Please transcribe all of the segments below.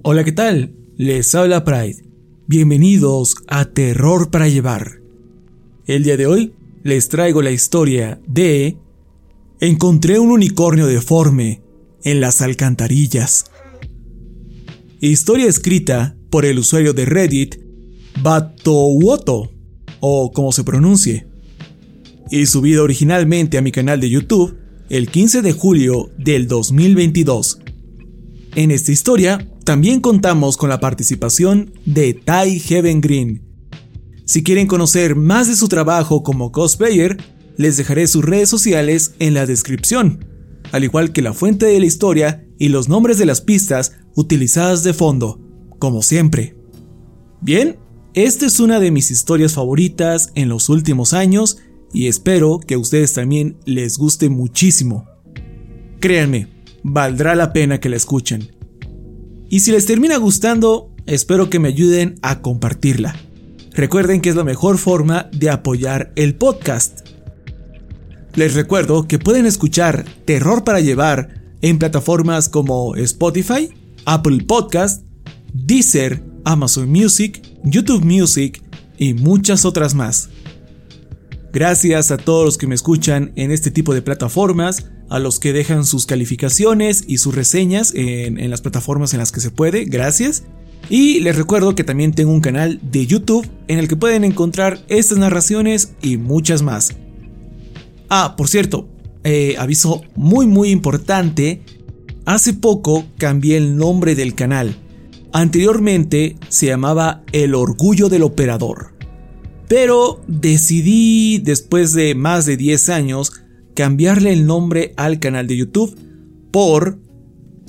Hola, ¿qué tal? Les habla Pride. Bienvenidos a Terror para Llevar. El día de hoy les traigo la historia de... Encontré un unicornio deforme en las alcantarillas. Historia escrita por el usuario de Reddit Batowoto, o como se pronuncie, y subida originalmente a mi canal de YouTube el 15 de julio del 2022. En esta historia también contamos con la participación de Ty Heaven Green. Si quieren conocer más de su trabajo como cosplayer, les dejaré sus redes sociales en la descripción, al igual que la fuente de la historia y los nombres de las pistas utilizadas de fondo, como siempre. Bien, esta es una de mis historias favoritas en los últimos años y espero que a ustedes también les guste muchísimo. Créanme, valdrá la pena que la escuchen. Y si les termina gustando, espero que me ayuden a compartirla. Recuerden que es la mejor forma de apoyar el podcast. Les recuerdo que pueden escuchar Terror para Llevar en plataformas como Spotify, Apple Podcast, Deezer, Amazon Music, YouTube Music y muchas otras más. Gracias a todos los que me escuchan en este tipo de plataformas, a los que dejan sus calificaciones y sus reseñas en, las plataformas en las que se puede, gracias. Y les recuerdo que también tengo un canal de YouTube en el que pueden encontrar estas narraciones y muchas más. Ah, por cierto, eh, aviso muy muy importante, hace poco cambié el nombre del canal. Anteriormente se llamaba El Orgullo del Operador. Pero decidí, después de más de 10 años, cambiarle el nombre al canal de YouTube por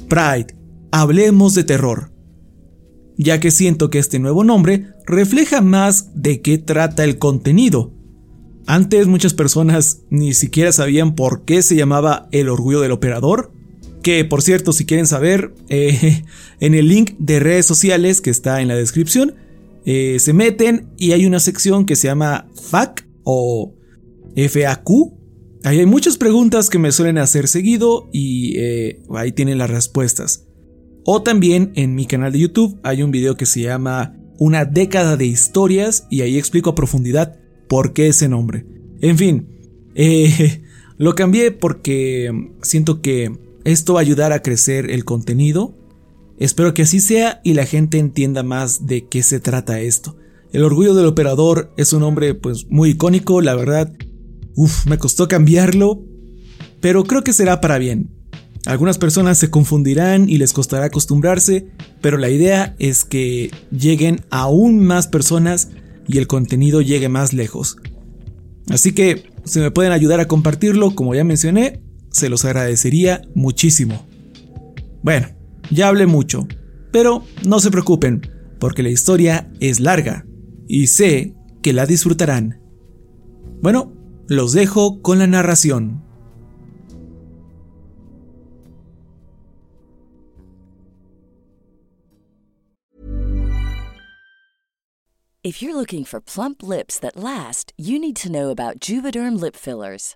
Pride, Hablemos de Terror, ya que siento que este nuevo nombre refleja más de qué trata el contenido. Antes muchas personas ni siquiera sabían por qué se llamaba El Orgullo del Operador, que por cierto si quieren saber, eh, en el link de redes sociales que está en la descripción, eh, se meten y hay una sección que se llama FAQ o FAQ, Ahí hay muchas preguntas que me suelen hacer seguido y eh, ahí tienen las respuestas. O también en mi canal de YouTube hay un video que se llama Una década de historias y ahí explico a profundidad por qué ese nombre. En fin, eh, lo cambié porque siento que esto va a ayudar a crecer el contenido. Espero que así sea y la gente entienda más de qué se trata esto. El orgullo del operador es un nombre pues muy icónico, la verdad Uf, me costó cambiarlo, pero creo que será para bien. Algunas personas se confundirán y les costará acostumbrarse, pero la idea es que lleguen aún más personas y el contenido llegue más lejos. Así que, si me pueden ayudar a compartirlo, como ya mencioné, se los agradecería muchísimo. Bueno, ya hablé mucho, pero no se preocupen, porque la historia es larga y sé que la disfrutarán. Bueno, los dejo con la narración. If you're looking for plump lips that last, you need to know about Juvederm lip fillers.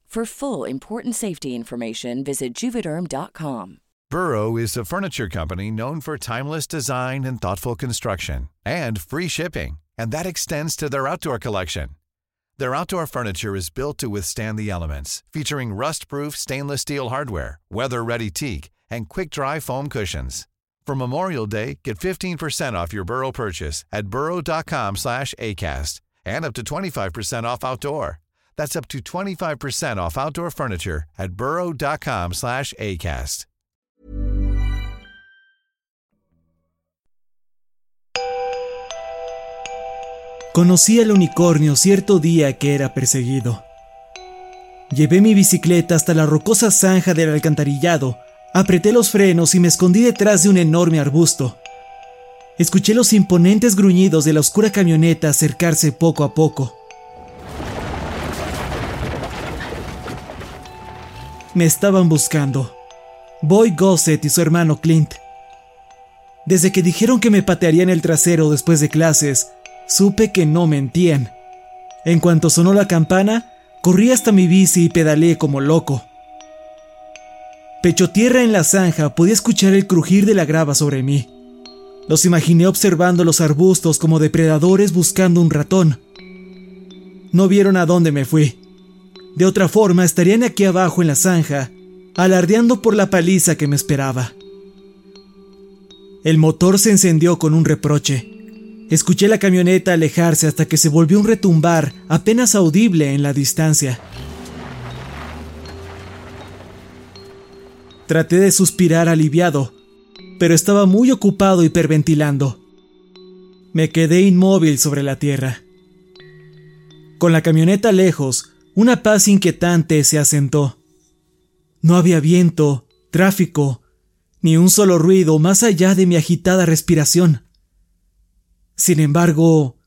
For full important safety information, visit juvederm.com. Burrow is a furniture company known for timeless design and thoughtful construction and free shipping, and that extends to their outdoor collection. Their outdoor furniture is built to withstand the elements, featuring rust-proof stainless steel hardware, weather-ready teak, and quick-dry foam cushions. For Memorial Day, get 15% off your Burrow purchase at burrow.com/acast and up to 25% off outdoor. That's up to 25% off outdoor furniture at burrow.com/acast. Conocí al unicornio cierto día que era perseguido. Llevé mi bicicleta hasta la rocosa zanja del alcantarillado, apreté los frenos y me escondí detrás de un enorme arbusto. Escuché los imponentes gruñidos de la oscura camioneta acercarse poco a poco. Me estaban buscando. Boy Gossett y su hermano Clint. Desde que dijeron que me patearían el trasero después de clases, supe que no mentían. En cuanto sonó la campana, corrí hasta mi bici y pedaleé como loco. Pecho tierra en la zanja podía escuchar el crujir de la grava sobre mí. Los imaginé observando los arbustos como depredadores buscando un ratón. No vieron a dónde me fui. De otra forma estarían aquí abajo en la zanja, alardeando por la paliza que me esperaba. El motor se encendió con un reproche. Escuché la camioneta alejarse hasta que se volvió un retumbar apenas audible en la distancia. Traté de suspirar aliviado, pero estaba muy ocupado hiperventilando. Me quedé inmóvil sobre la tierra. Con la camioneta lejos, una paz inquietante se asentó. No había viento, tráfico, ni un solo ruido más allá de mi agitada respiración. Sin embargo,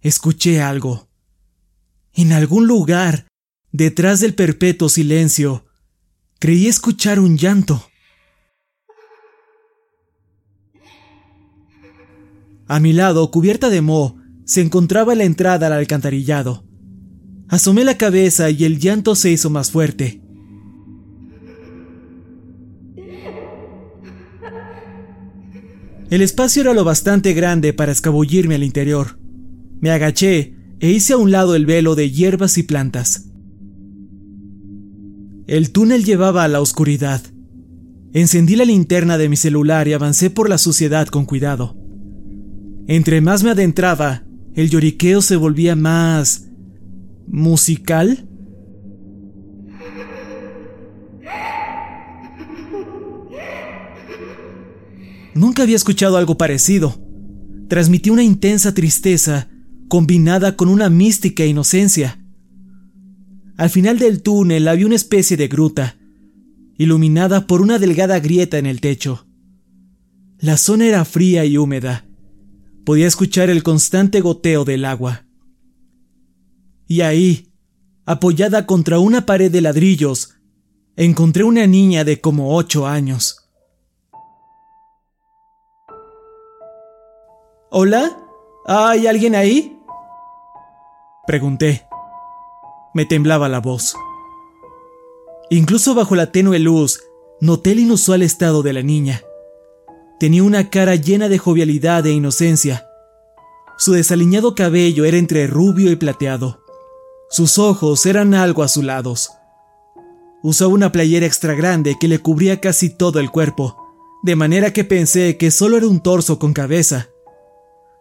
escuché algo. En algún lugar, detrás del perpetuo silencio, creí escuchar un llanto. A mi lado, cubierta de moho, se encontraba la entrada al alcantarillado. Asomé la cabeza y el llanto se hizo más fuerte. El espacio era lo bastante grande para escabullirme al interior. Me agaché e hice a un lado el velo de hierbas y plantas. El túnel llevaba a la oscuridad. Encendí la linterna de mi celular y avancé por la suciedad con cuidado. Entre más me adentraba, el lloriqueo se volvía más... musical. Nunca había escuchado algo parecido. Transmitía una intensa tristeza combinada con una mística inocencia. Al final del túnel había una especie de gruta, iluminada por una delgada grieta en el techo. La zona era fría y húmeda. Podía escuchar el constante goteo del agua. Y ahí, apoyada contra una pared de ladrillos, encontré una niña de como ocho años. ¿Hola? ¿Hay alguien ahí? Pregunté. Me temblaba la voz. Incluso bajo la tenue luz, noté el inusual estado de la niña. Tenía una cara llena de jovialidad e inocencia. Su desaliñado cabello era entre rubio y plateado. Sus ojos eran algo azulados. Usaba una playera extra grande que le cubría casi todo el cuerpo, de manera que pensé que solo era un torso con cabeza.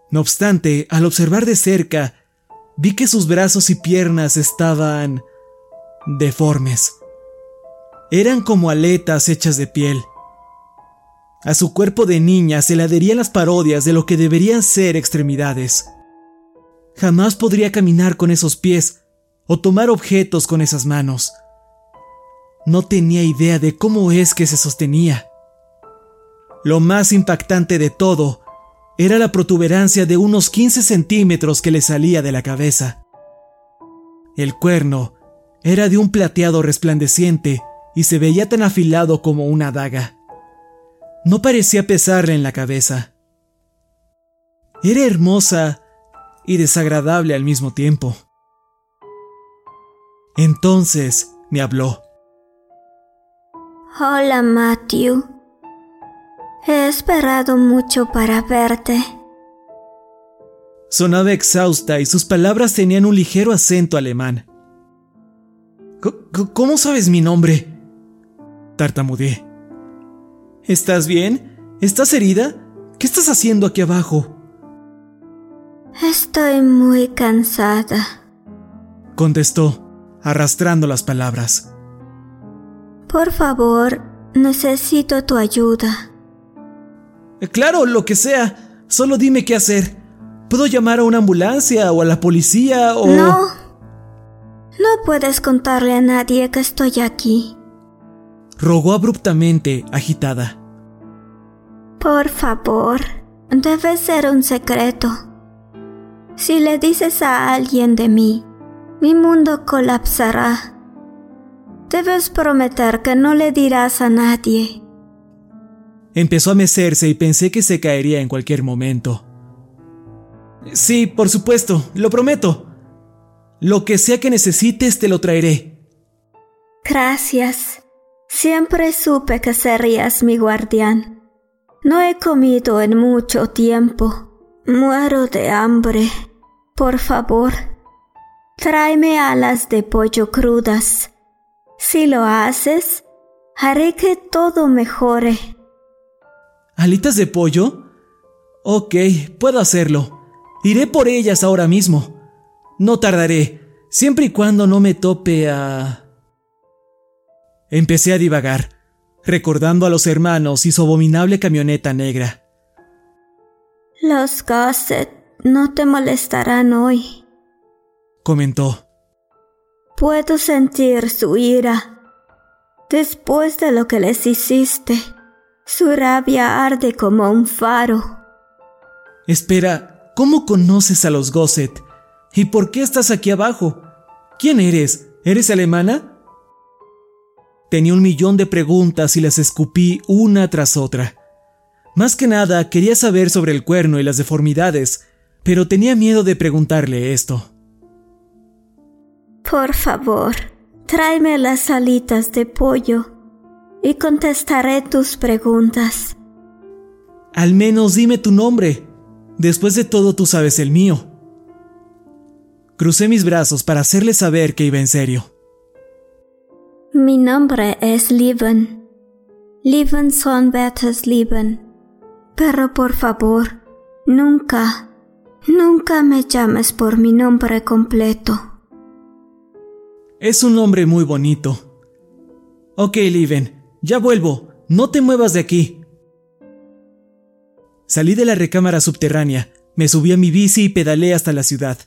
No obstante, al observar de cerca, vi que sus brazos y piernas estaban deformes. Eran como aletas hechas de piel. A su cuerpo de niña se le adherían las parodias de lo que deberían ser extremidades. Jamás podría caminar con esos pies o tomar objetos con esas manos. No tenía idea de cómo es que se sostenía. Lo más impactante de todo era la protuberancia de unos 15 centímetros que le salía de la cabeza. El cuerno era de un plateado resplandeciente y se veía tan afilado como una daga. No parecía pesarle en la cabeza. Era hermosa y desagradable al mismo tiempo. Entonces me habló. Hola, Matthew. He esperado mucho para verte. Sonaba exhausta y sus palabras tenían un ligero acento alemán. ¿Cómo sabes mi nombre? Tartamudeé. ¿Estás bien? ¿Estás herida? ¿Qué estás haciendo aquí abajo? Estoy muy cansada, contestó, arrastrando las palabras. Por favor, necesito tu ayuda. Eh, claro, lo que sea. Solo dime qué hacer. ¿Puedo llamar a una ambulancia o a la policía o... No. No puedes contarle a nadie que estoy aquí. Rogó abruptamente, agitada. Por favor, debe ser un secreto. Si le dices a alguien de mí, mi mundo colapsará. Debes prometer que no le dirás a nadie. Empezó a mecerse y pensé que se caería en cualquier momento. Sí, por supuesto, lo prometo. Lo que sea que necesites te lo traeré. Gracias. Siempre supe que serías mi guardián. No he comido en mucho tiempo. Muero de hambre. Por favor, tráeme alas de pollo crudas. Si lo haces, haré que todo mejore. ¿Alitas de pollo? Ok, puedo hacerlo. Iré por ellas ahora mismo. No tardaré, siempre y cuando no me tope a... Empecé a divagar recordando a los hermanos y su abominable camioneta negra. Los Gossett no te molestarán hoy, comentó. Puedo sentir su ira. Después de lo que les hiciste, su rabia arde como un faro. Espera, ¿cómo conoces a los Gossett? ¿Y por qué estás aquí abajo? ¿Quién eres? ¿Eres alemana? Tenía un millón de preguntas y las escupí una tras otra. Más que nada quería saber sobre el cuerno y las deformidades, pero tenía miedo de preguntarle esto. Por favor, tráeme las alitas de pollo y contestaré tus preguntas. Al menos dime tu nombre. Después de todo tú sabes el mío. Crucé mis brazos para hacerle saber que iba en serio. Mi nombre es Liven. Liven son betas Liven. Pero por favor, nunca, nunca me llames por mi nombre completo. Es un nombre muy bonito. Ok, Liven, ya vuelvo. No te muevas de aquí. Salí de la recámara subterránea, me subí a mi bici y pedalé hasta la ciudad.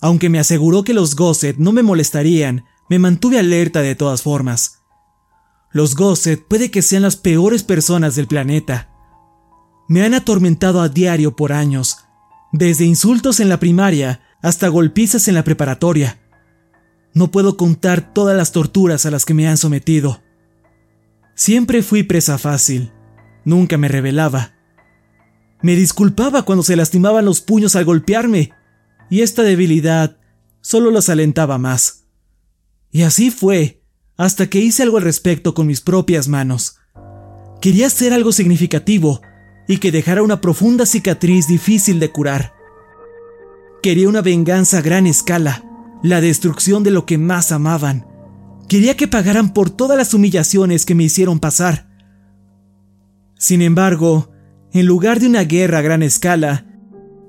Aunque me aseguró que los Gossett no me molestarían, me mantuve alerta de todas formas. Los Gossett puede que sean las peores personas del planeta. Me han atormentado a diario por años, desde insultos en la primaria hasta golpizas en la preparatoria. No puedo contar todas las torturas a las que me han sometido. Siempre fui presa fácil, nunca me rebelaba. Me disculpaba cuando se lastimaban los puños al golpearme, y esta debilidad solo los alentaba más. Y así fue, hasta que hice algo al respecto con mis propias manos. Quería hacer algo significativo y que dejara una profunda cicatriz difícil de curar. Quería una venganza a gran escala, la destrucción de lo que más amaban. Quería que pagaran por todas las humillaciones que me hicieron pasar. Sin embargo, en lugar de una guerra a gran escala,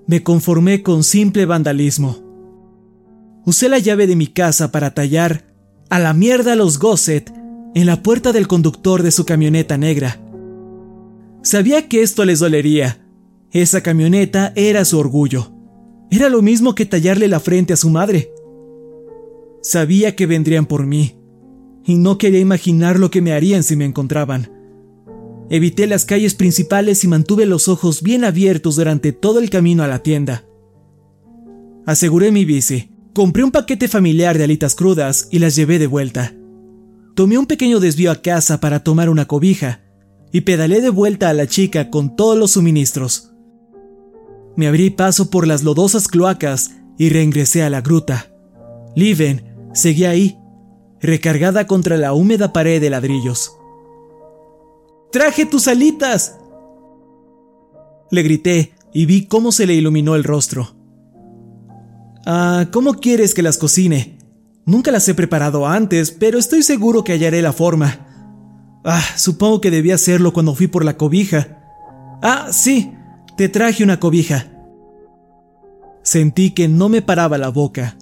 me conformé con simple vandalismo. Usé la llave de mi casa para tallar a la mierda los Gosset en la puerta del conductor de su camioneta negra. Sabía que esto les dolería. Esa camioneta era su orgullo. Era lo mismo que tallarle la frente a su madre. Sabía que vendrían por mí, y no quería imaginar lo que me harían si me encontraban. Evité las calles principales y mantuve los ojos bien abiertos durante todo el camino a la tienda. Aseguré mi bici, compré un paquete familiar de alitas crudas y las llevé de vuelta. Tomé un pequeño desvío a casa para tomar una cobija y pedalé de vuelta a la chica con todos los suministros. Me abrí paso por las lodosas cloacas y reingresé a la gruta. Liven seguía ahí, recargada contra la húmeda pared de ladrillos. ¡Traje tus alitas! Le grité y vi cómo se le iluminó el rostro. Ah, ¿cómo quieres que las cocine? Nunca las he preparado antes, pero estoy seguro que hallaré la forma. Ah, supongo que debí hacerlo cuando fui por la cobija. Ah, sí, te traje una cobija. Sentí que no me paraba la boca.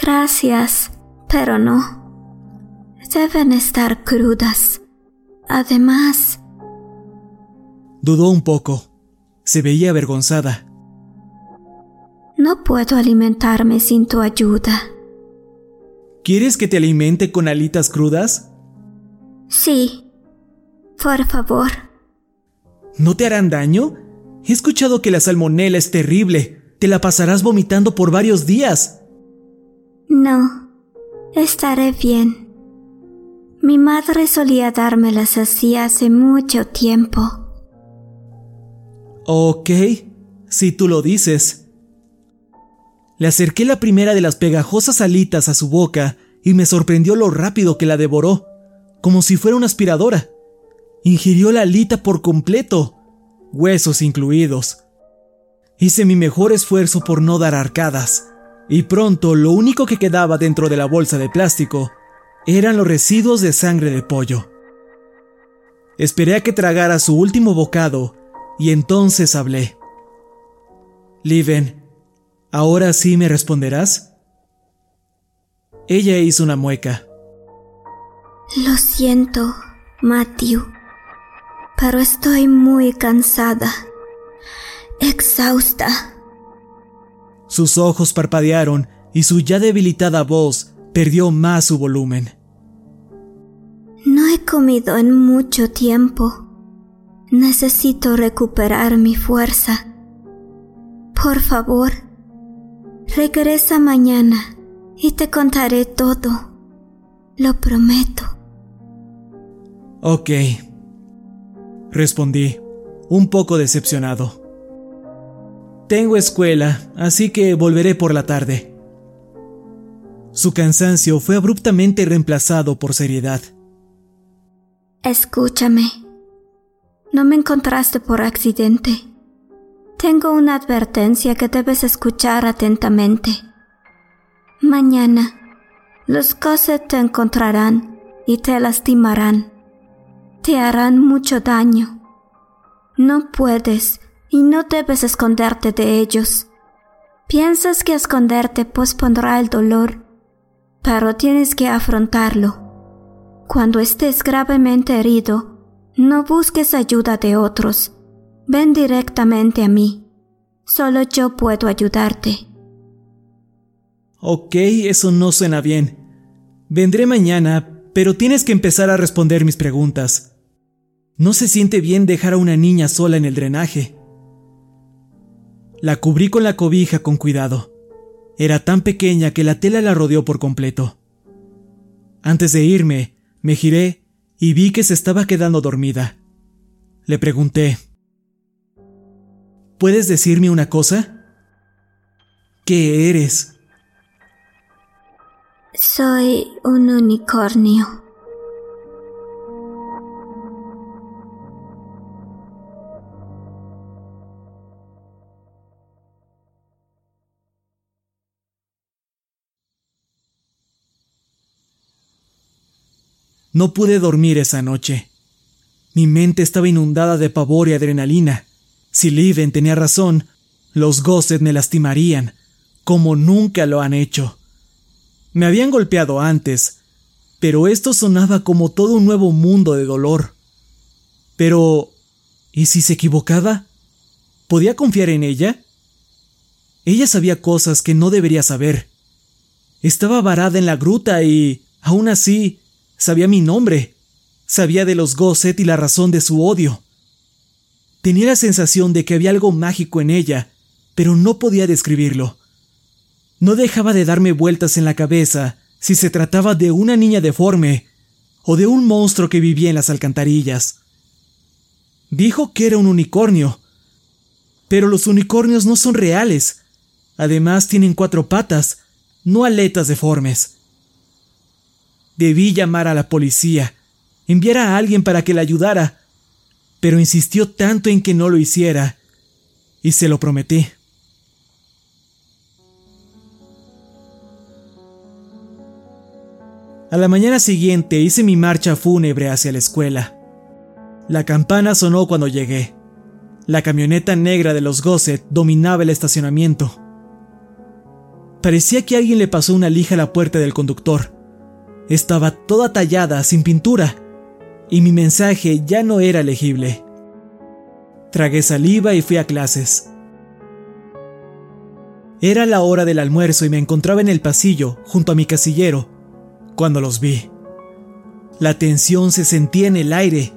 Gracias, pero no. Deben estar crudas. Además... Dudó un poco. Se veía avergonzada. No puedo alimentarme sin tu ayuda. ¿Quieres que te alimente con alitas crudas? Sí. Por favor. ¿No te harán daño? He escuchado que la salmonela es terrible. Te la pasarás vomitando por varios días. No. Estaré bien. Mi madre solía dármelas así hace mucho tiempo. Ok, si tú lo dices. Le acerqué la primera de las pegajosas alitas a su boca y me sorprendió lo rápido que la devoró, como si fuera una aspiradora. Ingirió la alita por completo, huesos incluidos. Hice mi mejor esfuerzo por no dar arcadas, y pronto lo único que quedaba dentro de la bolsa de plástico eran los residuos de sangre de pollo. Esperé a que tragara su último bocado y entonces hablé. Liven, ¿ahora sí me responderás? Ella hizo una mueca. Lo siento, Matthew, pero estoy muy cansada, exhausta. Sus ojos parpadearon y su ya debilitada voz perdió más su volumen. No he comido en mucho tiempo. Necesito recuperar mi fuerza. Por favor, regresa mañana y te contaré todo. Lo prometo. Ok. Respondí, un poco decepcionado. Tengo escuela, así que volveré por la tarde. Su cansancio fue abruptamente reemplazado por seriedad. Escúchame. No me encontraste por accidente. Tengo una advertencia que debes escuchar atentamente. Mañana, los Cosset te encontrarán y te lastimarán. Te harán mucho daño. No puedes y no debes esconderte de ellos. Piensas que esconderte pospondrá el dolor, pero tienes que afrontarlo. Cuando estés gravemente herido, no busques ayuda de otros. Ven directamente a mí. Solo yo puedo ayudarte. Ok, eso no suena bien. Vendré mañana, pero tienes que empezar a responder mis preguntas. No se siente bien dejar a una niña sola en el drenaje. La cubrí con la cobija con cuidado. Era tan pequeña que la tela la rodeó por completo. Antes de irme, me giré y vi que se estaba quedando dormida. Le pregunté, ¿Puedes decirme una cosa? ¿Qué eres? Soy un unicornio. No pude dormir esa noche. Mi mente estaba inundada de pavor y adrenalina. Si Liven tenía razón, los Gosset me lastimarían, como nunca lo han hecho. Me habían golpeado antes, pero esto sonaba como todo un nuevo mundo de dolor. Pero, ¿y si se equivocaba? ¿Podía confiar en ella? Ella sabía cosas que no debería saber. Estaba varada en la gruta y, aún así, sabía mi nombre. Sabía de los Gosset y la razón de su odio. Tenía la sensación de que había algo mágico en ella, pero no podía describirlo. No dejaba de darme vueltas en la cabeza si se trataba de una niña deforme o de un monstruo que vivía en las alcantarillas. Dijo que era un unicornio, pero los unicornios no son reales. Además tienen cuatro patas, no aletas deformes. Debí llamar a la policía, enviar a alguien para que la ayudara, pero insistió tanto en que no lo hiciera, y se lo prometí. A la mañana siguiente hice mi marcha fúnebre hacia la escuela. La campana sonó cuando llegué. La camioneta negra de los Gosset dominaba el estacionamiento. Parecía que alguien le pasó una lija a la puerta del conductor. Estaba toda tallada, sin pintura, y mi mensaje ya no era legible. Tragué saliva y fui a clases. Era la hora del almuerzo y me encontraba en el pasillo, junto a mi casillero, cuando los vi. La tensión se sentía en el aire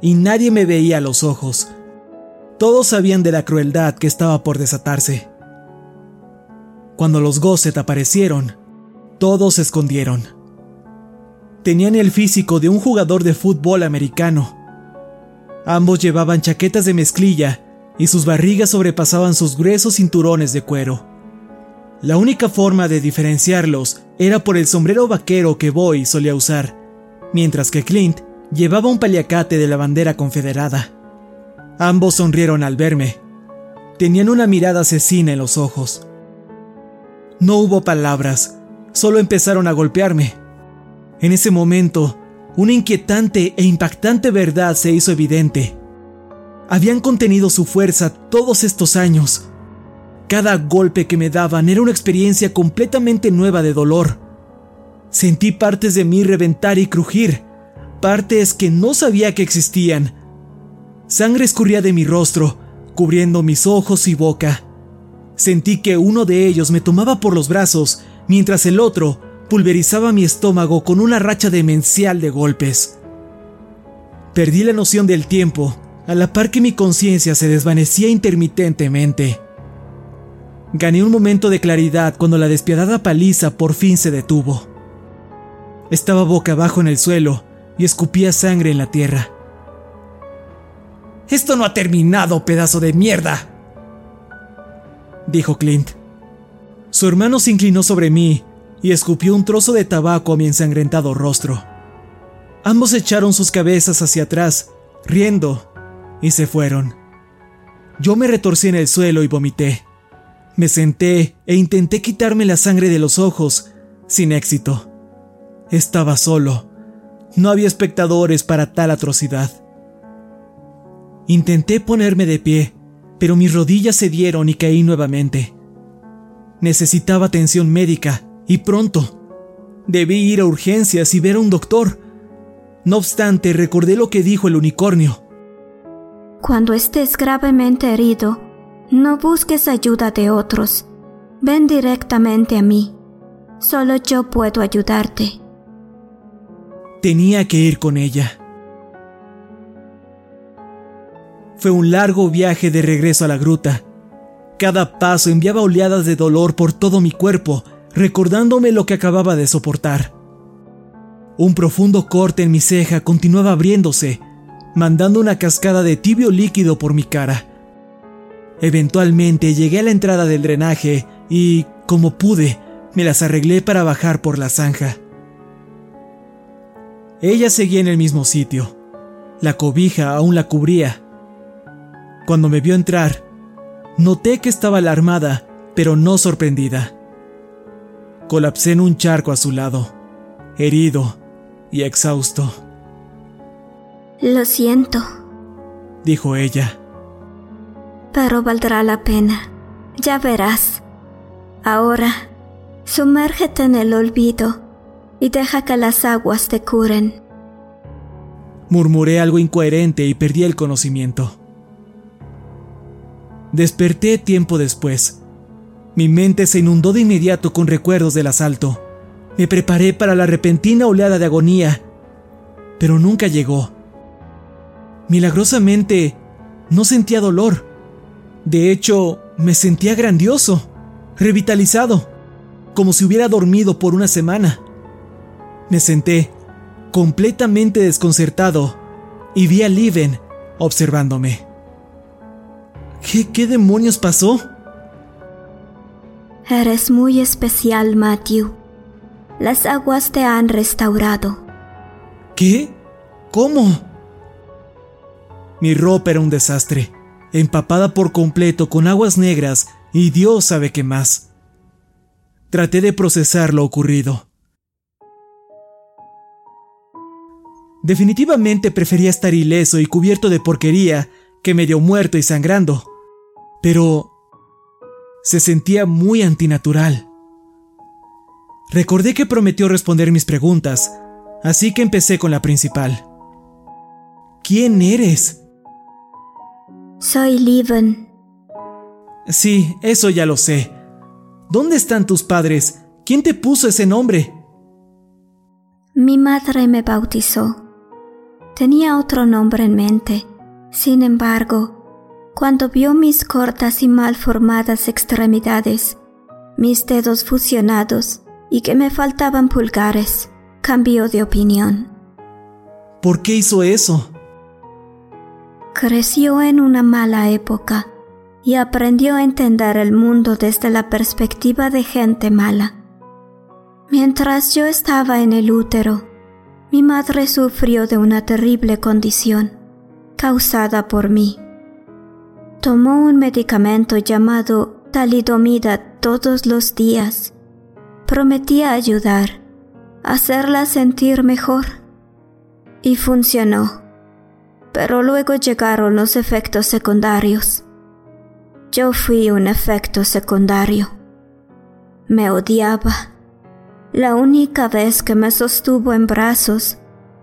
y nadie me veía a los ojos. Todos sabían de la crueldad que estaba por desatarse. Cuando los Gosset aparecieron, todos se escondieron. Tenían el físico de un jugador de fútbol americano. Ambos llevaban chaquetas de mezclilla y sus barrigas sobrepasaban sus gruesos cinturones de cuero. La única forma de diferenciarlos era por el sombrero vaquero que Boy solía usar, mientras que Clint llevaba un paliacate de la bandera confederada. Ambos sonrieron al verme. Tenían una mirada asesina en los ojos. No hubo palabras, solo empezaron a golpearme. En ese momento, una inquietante e impactante verdad se hizo evidente. Habían contenido su fuerza todos estos años, cada golpe que me daban era una experiencia completamente nueva de dolor. Sentí partes de mí reventar y crujir, partes que no sabía que existían. Sangre escurría de mi rostro, cubriendo mis ojos y boca. Sentí que uno de ellos me tomaba por los brazos, mientras el otro pulverizaba mi estómago con una racha demencial de golpes. Perdí la noción del tiempo, a la par que mi conciencia se desvanecía intermitentemente. Gané un momento de claridad cuando la despiadada paliza por fin se detuvo. Estaba boca abajo en el suelo y escupía sangre en la tierra. Esto no ha terminado, pedazo de mierda, dijo Clint. Su hermano se inclinó sobre mí y escupió un trozo de tabaco a mi ensangrentado rostro. Ambos echaron sus cabezas hacia atrás, riendo, y se fueron. Yo me retorcí en el suelo y vomité. Me senté e intenté quitarme la sangre de los ojos, sin éxito. Estaba solo. No había espectadores para tal atrocidad. Intenté ponerme de pie, pero mis rodillas cedieron y caí nuevamente. Necesitaba atención médica, y pronto. Debí ir a urgencias y ver a un doctor. No obstante, recordé lo que dijo el unicornio. Cuando estés gravemente herido, no busques ayuda de otros. Ven directamente a mí. Solo yo puedo ayudarte. Tenía que ir con ella. Fue un largo viaje de regreso a la gruta. Cada paso enviaba oleadas de dolor por todo mi cuerpo, recordándome lo que acababa de soportar. Un profundo corte en mi ceja continuaba abriéndose, mandando una cascada de tibio líquido por mi cara. Eventualmente llegué a la entrada del drenaje y, como pude, me las arreglé para bajar por la zanja. Ella seguía en el mismo sitio. La cobija aún la cubría. Cuando me vio entrar, noté que estaba alarmada, pero no sorprendida. Colapsé en un charco a su lado, herido y exhausto. Lo siento, dijo ella. Pero valdrá la pena. Ya verás. Ahora, sumérgete en el olvido y deja que las aguas te curen. Murmuré algo incoherente y perdí el conocimiento. Desperté tiempo después. Mi mente se inundó de inmediato con recuerdos del asalto. Me preparé para la repentina oleada de agonía, pero nunca llegó. Milagrosamente, no sentía dolor. De hecho, me sentía grandioso, revitalizado, como si hubiera dormido por una semana. Me senté, completamente desconcertado, y vi a Liven observándome. ¿Qué, qué demonios pasó? Eres muy especial, Matthew. Las aguas te han restaurado. ¿Qué? ¿Cómo? Mi ropa era un desastre, empapada por completo con aguas negras y Dios sabe qué más. Traté de procesar lo ocurrido. Definitivamente prefería estar ileso y cubierto de porquería que medio muerto y sangrando. Pero se sentía muy antinatural. Recordé que prometió responder mis preguntas, así que empecé con la principal. ¿Quién eres? Soy Leven. Sí, eso ya lo sé. ¿Dónde están tus padres? ¿Quién te puso ese nombre? Mi madre me bautizó. Tenía otro nombre en mente. Sin embargo, cuando vio mis cortas y mal formadas extremidades, mis dedos fusionados y que me faltaban pulgares, cambió de opinión. ¿Por qué hizo eso? Creció en una mala época y aprendió a entender el mundo desde la perspectiva de gente mala. Mientras yo estaba en el útero, mi madre sufrió de una terrible condición causada por mí. Tomó un medicamento llamado talidomida todos los días. Prometía ayudar, hacerla sentir mejor. Y funcionó pero luego llegaron los efectos secundarios. Yo fui un efecto secundario. Me odiaba. La única vez que me sostuvo en brazos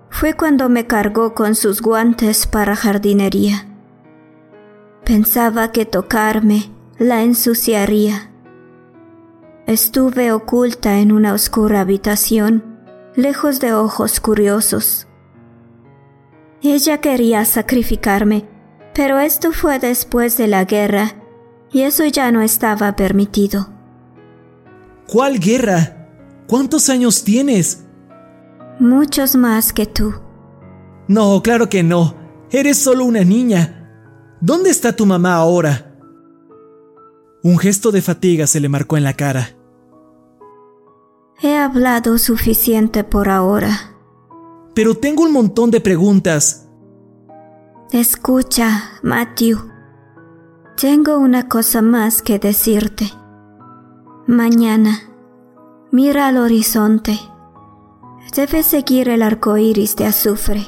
fue cuando me cargó con sus guantes para jardinería. Pensaba que tocarme la ensuciaría. Estuve oculta en una oscura habitación, lejos de ojos curiosos. Ella quería sacrificarme, pero esto fue después de la guerra, y eso ya no estaba permitido. ¿Cuál guerra? ¿Cuántos años tienes? Muchos más que tú. No, claro que no. Eres solo una niña. ¿Dónde está tu mamá ahora? Un gesto de fatiga se le marcó en la cara. He hablado suficiente por ahora pero tengo un montón de preguntas. Escucha, Matthew. Tengo una cosa más que decirte. Mañana, mira al horizonte. Debes seguir el arco iris de azufre.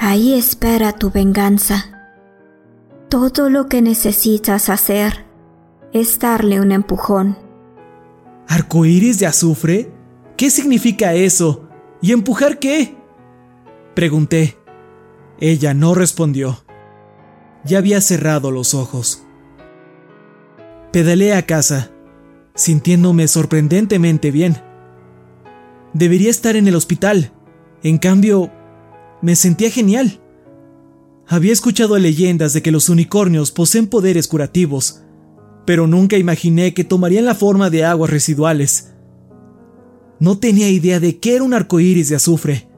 Ahí espera tu venganza. Todo lo que necesitas hacer es darle un empujón. ¿Arco iris de azufre? ¿Qué significa eso? ¿Y empujar qué? Pregunté. Ella no respondió. Ya había cerrado los ojos. Pedaleé a casa, sintiéndome sorprendentemente bien. Debería estar en el hospital. En cambio, me sentía genial. Había escuchado leyendas de que los unicornios poseen poderes curativos, pero nunca imaginé que tomarían la forma de aguas residuales. No tenía idea de qué era un arco iris de azufre,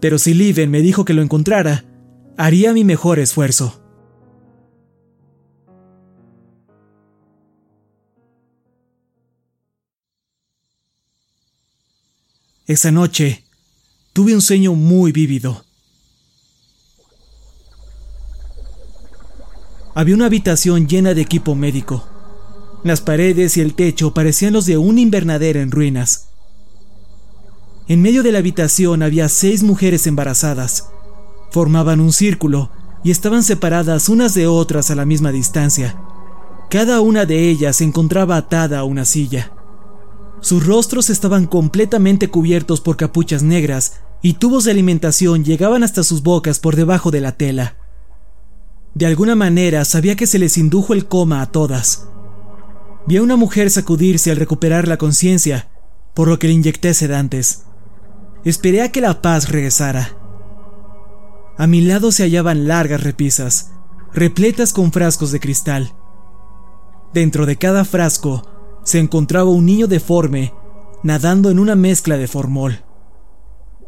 pero si Liven me dijo que lo encontrara, haría mi mejor esfuerzo. Esa noche tuve un sueño muy vívido. Había una habitación llena de equipo médico. Las paredes y el techo parecían los de un invernadero en ruinas. En medio de la habitación había seis mujeres embarazadas. Formaban un círculo y estaban separadas unas de otras a la misma distancia. Cada una de ellas se encontraba atada a una silla. Sus rostros estaban completamente cubiertos por capuchas negras y tubos de alimentación llegaban hasta sus bocas por debajo de la tela. De alguna manera sabía que se les indujo el coma a todas. Vi a una mujer sacudirse al recuperar la conciencia, por lo que le inyecté sedantes. Esperé a que la paz regresara. A mi lado se hallaban largas repisas, repletas con frascos de cristal. Dentro de cada frasco se encontraba un niño deforme nadando en una mezcla de formol.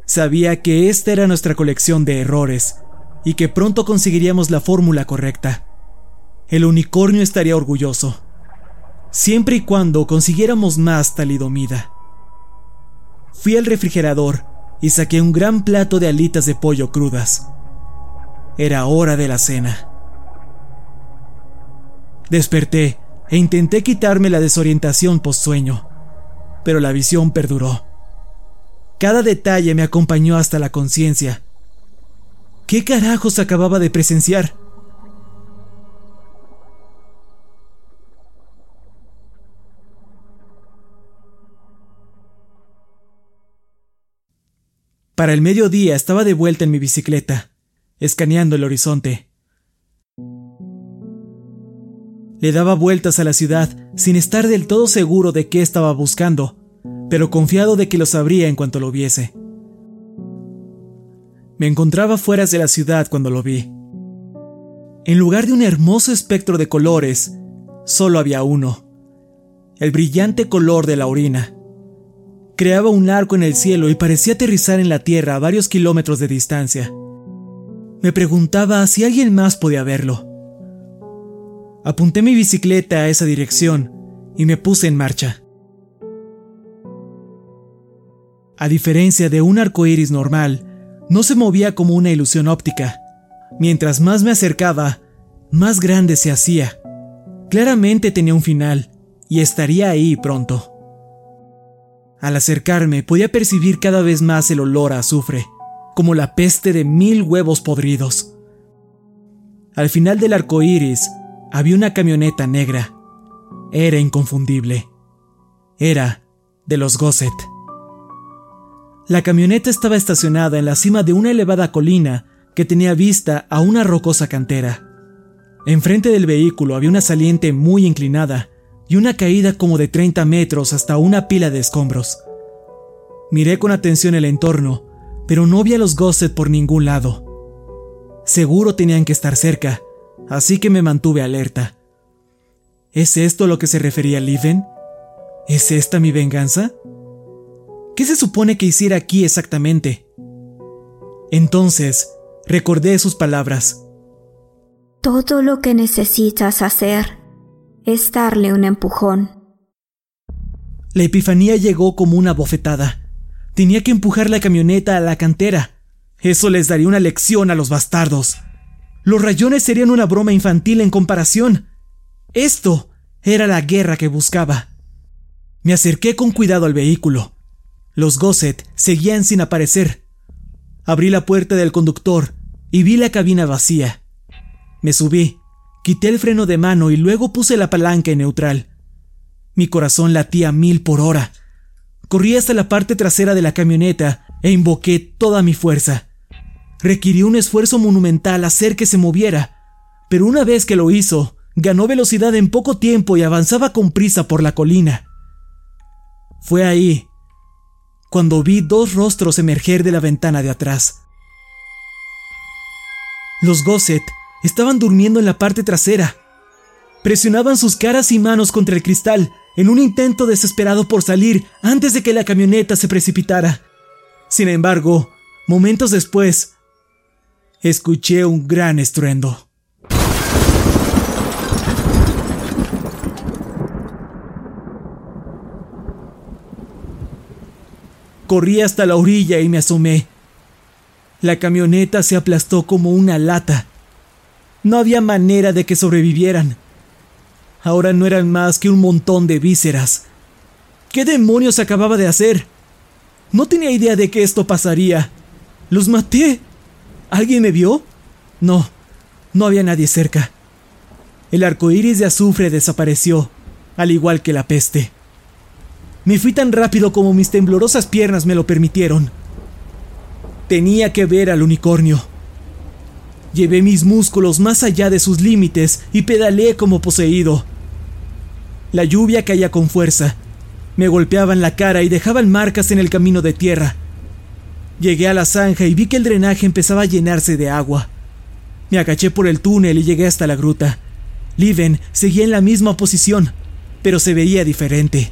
Sabía que esta era nuestra colección de errores y que pronto conseguiríamos la fórmula correcta. El unicornio estaría orgulloso, siempre y cuando consiguiéramos más talidomida. Fui al refrigerador y saqué un gran plato de alitas de pollo crudas. Era hora de la cena. Desperté e intenté quitarme la desorientación post-sueño, pero la visión perduró. Cada detalle me acompañó hasta la conciencia. ¿Qué carajos acababa de presenciar? Para el mediodía estaba de vuelta en mi bicicleta, escaneando el horizonte. Le daba vueltas a la ciudad sin estar del todo seguro de qué estaba buscando, pero confiado de que lo sabría en cuanto lo viese. Me encontraba fuera de la ciudad cuando lo vi. En lugar de un hermoso espectro de colores, solo había uno, el brillante color de la orina. Creaba un arco en el cielo y parecía aterrizar en la tierra a varios kilómetros de distancia. Me preguntaba si alguien más podía verlo. Apunté mi bicicleta a esa dirección y me puse en marcha. A diferencia de un arco iris normal, no se movía como una ilusión óptica. Mientras más me acercaba, más grande se hacía. Claramente tenía un final, y estaría ahí pronto. Al acercarme podía percibir cada vez más el olor a azufre, como la peste de mil huevos podridos. Al final del arco iris había una camioneta negra. Era inconfundible. Era de los Gosset. La camioneta estaba estacionada en la cima de una elevada colina que tenía vista a una rocosa cantera. Enfrente del vehículo había una saliente muy inclinada y una caída como de 30 metros hasta una pila de escombros. Miré con atención el entorno, pero no vi a los Gosset por ningún lado. Seguro tenían que estar cerca, así que me mantuve alerta. ¿Es esto lo que se refería Liven? ¿Es esta mi venganza? ¿Qué se supone que hiciera aquí exactamente? Entonces, recordé sus palabras. Todo lo que necesitas hacer es darle un empujón. La epifanía llegó como una bofetada. Tenía que empujar la camioneta a la cantera. Eso les daría una lección a los bastardos. Los rayones serían una broma infantil en comparación. Esto era la guerra que buscaba. Me acerqué con cuidado al vehículo. Los Gosset seguían sin aparecer. Abrí la puerta del conductor y vi la cabina vacía. Me subí, quité el freno de mano y luego puse la palanca en neutral. Mi corazón latía mil por hora. Corrí hasta la parte trasera de la camioneta e invoqué toda mi fuerza. Requirió un esfuerzo monumental hacer que se moviera, pero una vez que lo hizo, ganó velocidad en poco tiempo y avanzaba con prisa por la colina. Fue ahí cuando vi dos rostros emerger de la ventana de atrás. Los Gosset estaban durmiendo en la parte trasera. Presionaban sus caras y manos contra el cristal en un intento desesperado por salir antes de que la camioneta se precipitara. Sin embargo, momentos después, escuché un gran estruendo. Corrí hasta la orilla y me asomé. La camioneta se aplastó como una lata. No había manera de que sobrevivieran. Ahora no eran más que un montón de vísceras. ¿Qué demonios acababa de hacer? No tenía idea de que esto pasaría. Los maté. ¿Alguien me vio? No, no había nadie cerca. El arco iris de azufre desapareció, al igual que la peste. Me fui tan rápido como mis temblorosas piernas me lo permitieron. Tenía que ver al unicornio. Llevé mis músculos más allá de sus límites y pedaleé como poseído. La lluvia caía con fuerza. Me golpeaban la cara y dejaban marcas en el camino de tierra. Llegué a la zanja y vi que el drenaje empezaba a llenarse de agua. Me agaché por el túnel y llegué hasta la gruta. Liven seguía en la misma posición, pero se veía diferente.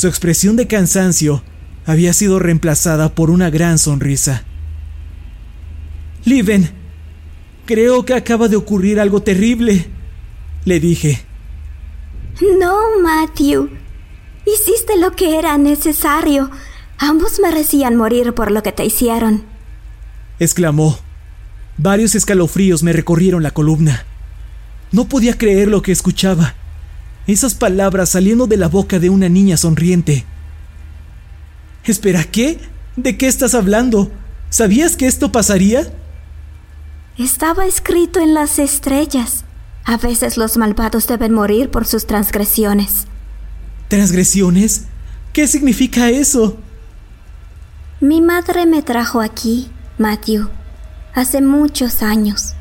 Su expresión de cansancio había sido reemplazada por una gran sonrisa. Liven, Creo que acaba de ocurrir algo terrible, le dije. No, Matthew. Hiciste lo que era necesario. Ambos merecían morir por lo que te hicieron. exclamó. Varios escalofríos me recorrieron la columna. No podía creer lo que escuchaba. Esas palabras saliendo de la boca de una niña sonriente. Espera, ¿qué? ¿De qué estás hablando? ¿Sabías que esto pasaría? Estaba escrito en las estrellas. A veces los malvados deben morir por sus transgresiones. ¿Transgresiones? ¿Qué significa eso? Mi madre me trajo aquí, Matthew, hace muchos años.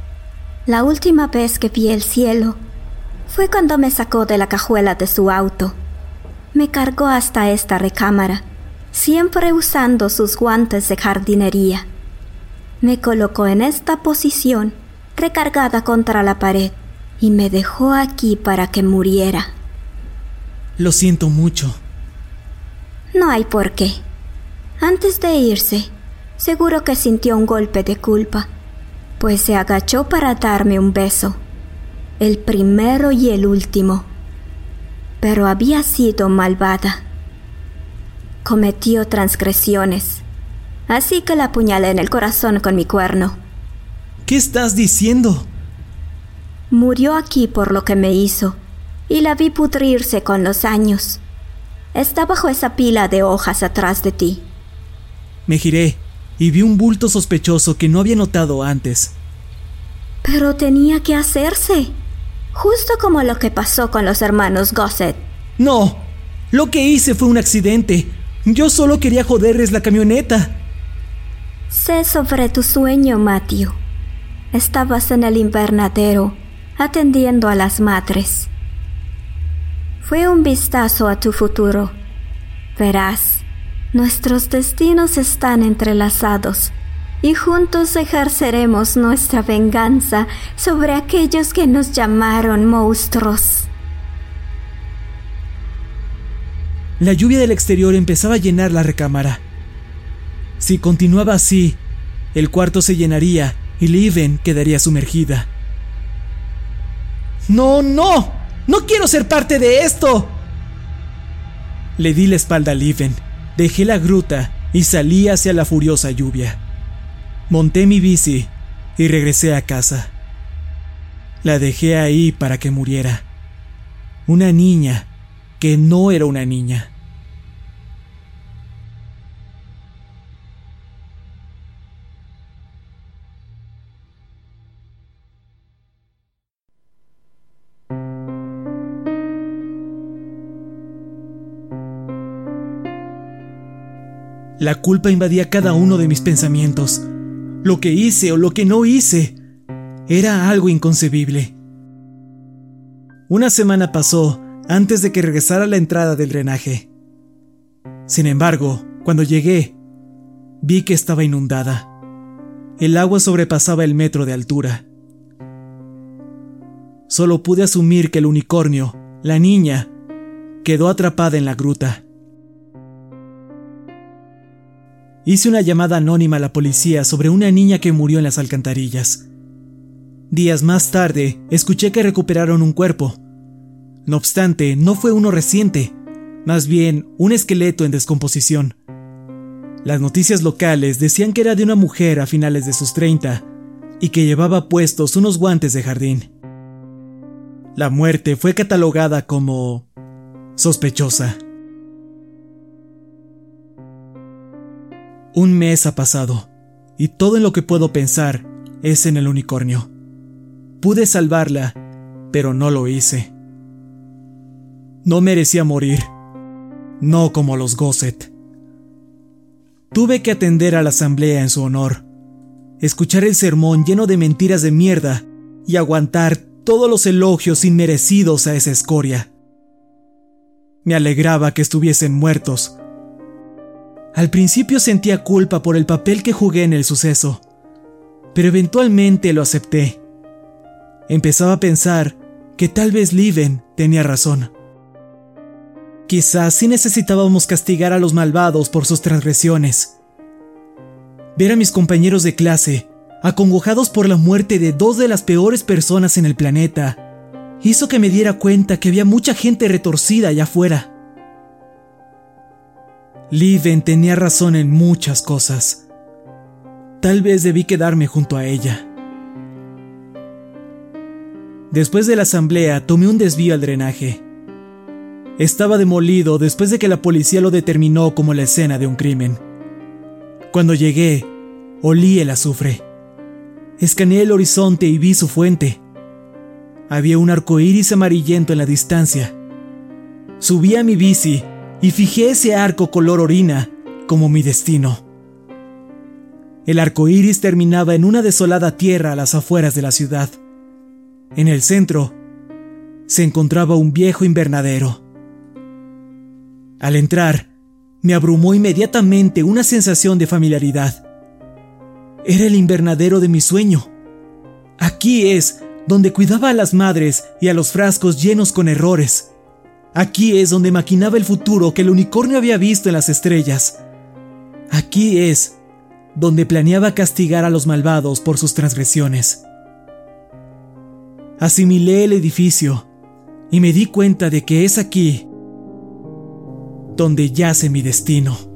La última vez que vi el cielo fue cuando me sacó de la cajuela de su auto. Me cargó hasta esta recámara, siempre usando sus guantes de jardinería. Me colocó en esta posición, recargada contra la pared, y me dejó aquí para que muriera. Lo siento mucho. No hay por qué. Antes de irse, seguro que sintió un golpe de culpa, pues se agachó para darme un beso, el primero y el último. Pero había sido malvada. Cometió transgresiones así que la apuñalé en el corazón con mi cuerno. ¿Qué estás diciendo? Murió aquí por lo que me hizo, y la vi pudrirse con los años. Está bajo esa pila de hojas atrás de ti. Me giré y vi un bulto sospechoso que no había notado antes. Pero tenía que hacerse, justo como lo que pasó con los hermanos Gossett. No, lo que hice fue un accidente. Yo solo quería joderles la camioneta. Sé sobre tu sueño, Matthew. Estabas en el invernadero, atendiendo a las madres. Fue un vistazo a tu futuro. Verás, nuestros destinos están entrelazados y juntos ejerceremos nuestra venganza sobre aquellos que nos llamaron monstruos. La lluvia del exterior empezaba a llenar la recámara. Si continuaba así, el cuarto se llenaría y Liven quedaría sumergida. ¡No, no! ¡No quiero ser parte de esto! Le di la espalda a Liven, dejé la gruta y salí hacia la furiosa lluvia. Monté mi bici y regresé a casa. La dejé ahí para que muriera. Una niña que no era una niña. La culpa invadía cada uno de mis pensamientos. Lo que hice o lo que no hice era algo inconcebible. Una semana pasó antes de que regresara la entrada del drenaje. Sin embargo, cuando llegué, vi que estaba inundada. El agua sobrepasaba el metro de altura. Solo pude asumir que el unicornio, la niña, quedó atrapada en la gruta. Hice una llamada anónima a la policía sobre una niña que murió en las alcantarillas. Días más tarde, escuché que recuperaron un cuerpo. No obstante, no fue uno reciente, más bien un esqueleto en descomposición. Las noticias locales decían que era de una mujer a finales de sus 30 y que llevaba puestos unos guantes de jardín. La muerte fue catalogada como sospechosa. Un mes ha pasado, y todo en lo que puedo pensar es en el unicornio. Pude salvarla, pero no lo hice. No merecía morir, no como los Gosset. Tuve que atender a la asamblea en su honor, escuchar el sermón lleno de mentiras de mierda y aguantar todos los elogios inmerecidos a esa escoria. Me alegraba que estuviesen muertos. Al principio sentía culpa por el papel que jugué en el suceso, pero eventualmente lo acepté. Empezaba a pensar que tal vez Liven tenía razón. Quizás sí necesitábamos castigar a los malvados por sus transgresiones. Ver a mis compañeros de clase, acongojados por la muerte de dos de las peores personas en el planeta, hizo que me diera cuenta que había mucha gente retorcida allá afuera. Liven tenía razón en muchas cosas. Tal vez debí quedarme junto a ella. Después de la asamblea tomé un desvío al drenaje. Estaba demolido después de que la policía lo determinó como la escena de un crimen. Cuando llegué, olí el azufre. Escaneé el horizonte y vi su fuente. Había un arco iris amarillento en la distancia. Subí a mi bici y fijé ese arco color orina como mi destino. El arco iris terminaba en una desolada tierra a las afueras de la ciudad. En el centro se encontraba un viejo invernadero. Al entrar, me abrumó inmediatamente una sensación de familiaridad. Era el invernadero de mi sueño. Aquí es donde cuidaba a las madres y a los frascos llenos con errores. Aquí es donde maquinaba el futuro que el unicornio había visto en las estrellas. Aquí es donde planeaba castigar a los malvados por sus transgresiones. Asimilé el edificio y me di cuenta de que es aquí donde yace mi destino.